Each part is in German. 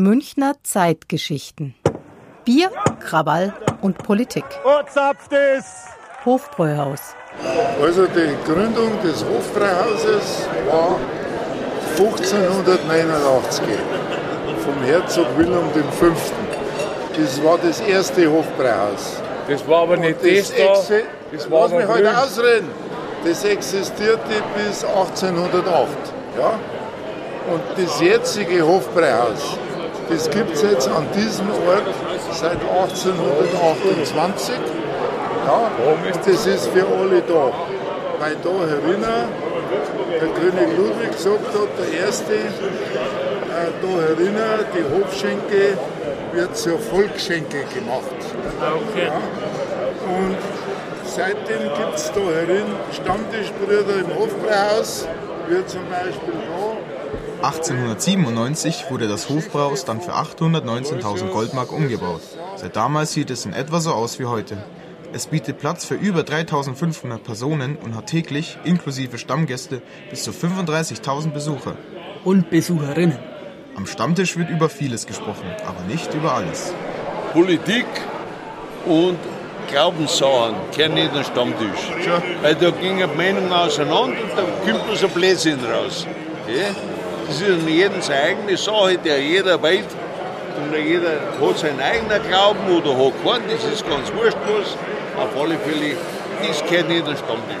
Münchner Zeitgeschichten. Bier, Krawall und Politik. Hofbräuhaus. Also die Gründung des Hofbräuhauses war 1589 vom Herzog Wilhelm V. Das war das erste Hofbräuhaus. Das war aber nicht das, das da. Das war Lass mich heute halt ausreden. Das existierte bis 1808. Ja? Und das jetzige Hofbräuhaus, das gibt es jetzt an diesem Ort seit 1828. Ja? Und das ist für alle da. Weil da herinnen der König Ludwig gesagt hat, der Erste, äh, da herinnen, die Hofschenke wird zur Volksschenke gemacht. Okay. Ja? Und seitdem gibt es da herin Stammtischbrüder im Hofbräuhaus, wie zum Beispiel da. 1897 wurde das Hofbräuhaus dann für 819.000 Goldmark umgebaut. Seit damals sieht es in etwa so aus wie heute. Es bietet Platz für über 3500 Personen und hat täglich, inklusive Stammgäste, bis zu 35.000 Besucher. Und Besucherinnen. Am Stammtisch wird über vieles gesprochen, aber nicht über alles. Politik und Glaubenssachen kehren nicht an den Stammtisch. Weil da gingen Meinungen auseinander und da kommt bloß ein Blödsinn raus. Okay? Das ist an jedem seine eigene Sache, der jeder weiß. Und jeder hat seinen eigenen Glauben oder hat keinen, das ist ganz wurscht was. Auf alle Fälle, das gehört nicht an den Stammtisch.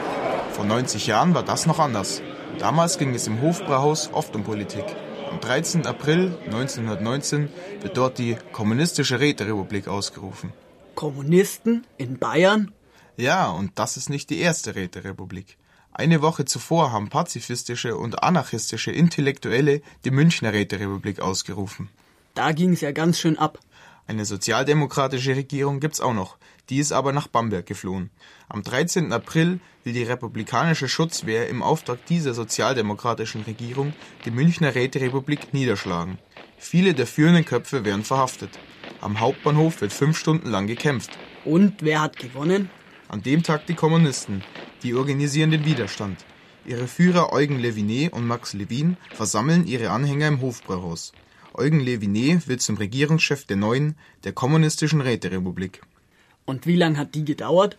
Vor 90 Jahren war das noch anders. Damals ging es im Hofbrauhaus oft um Politik. Am 13. April 1919 wird dort die Kommunistische Räterepublik ausgerufen. Kommunisten in Bayern? Ja, und das ist nicht die erste Räterepublik. Eine Woche zuvor haben pazifistische und anarchistische Intellektuelle die Münchner Räterepublik ausgerufen. Da ging es ja ganz schön ab. Eine sozialdemokratische Regierung gibt's auch noch, die ist aber nach Bamberg geflohen. Am 13. April will die republikanische Schutzwehr im Auftrag dieser sozialdemokratischen Regierung die Münchner Räterepublik niederschlagen. Viele der führenden Köpfe werden verhaftet. Am Hauptbahnhof wird fünf Stunden lang gekämpft. Und wer hat gewonnen? An dem Tag die Kommunisten. Die organisieren den Widerstand. Ihre Führer Eugen Levinet und Max Levin versammeln ihre Anhänger im Hofbräuhaus. Eugen Levinet wird zum Regierungschef der neuen, der kommunistischen Räterepublik. Und wie lange hat die gedauert?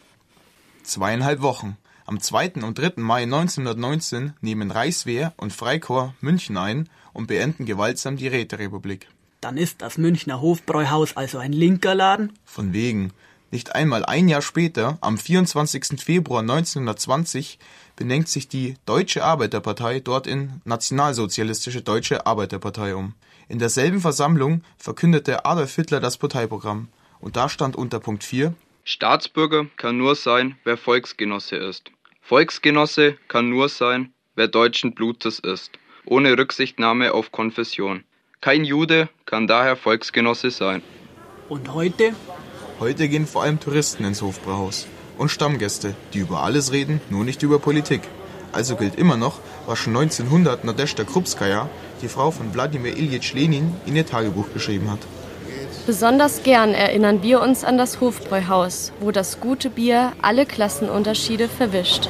Zweieinhalb Wochen. Am 2. und 3. Mai 1919 nehmen Reichswehr und Freikorps München ein und beenden gewaltsam die Räterepublik. Dann ist das Münchner Hofbräuhaus also ein linker Laden? Von wegen. Nicht einmal ein Jahr später, am 24. Februar 1920, benennt sich die Deutsche Arbeiterpartei dort in Nationalsozialistische Deutsche Arbeiterpartei um. In derselben Versammlung verkündete Adolf Hitler das Parteiprogramm. Und da stand unter Punkt 4 Staatsbürger kann nur sein, wer Volksgenosse ist. Volksgenosse kann nur sein, wer deutschen Blutes ist, ohne Rücksichtnahme auf Konfession. Kein Jude kann daher Volksgenosse sein. Und heute? Heute gehen vor allem Touristen ins Hofbrauhaus und Stammgäste, die über alles reden, nur nicht über Politik. Also gilt immer noch, was schon 1900 Nadezhda Krupskaya, die Frau von Wladimir Ilyich Lenin, in ihr Tagebuch geschrieben hat. Besonders gern erinnern wir uns an das Hofbräuhaus, wo das gute Bier alle Klassenunterschiede verwischt.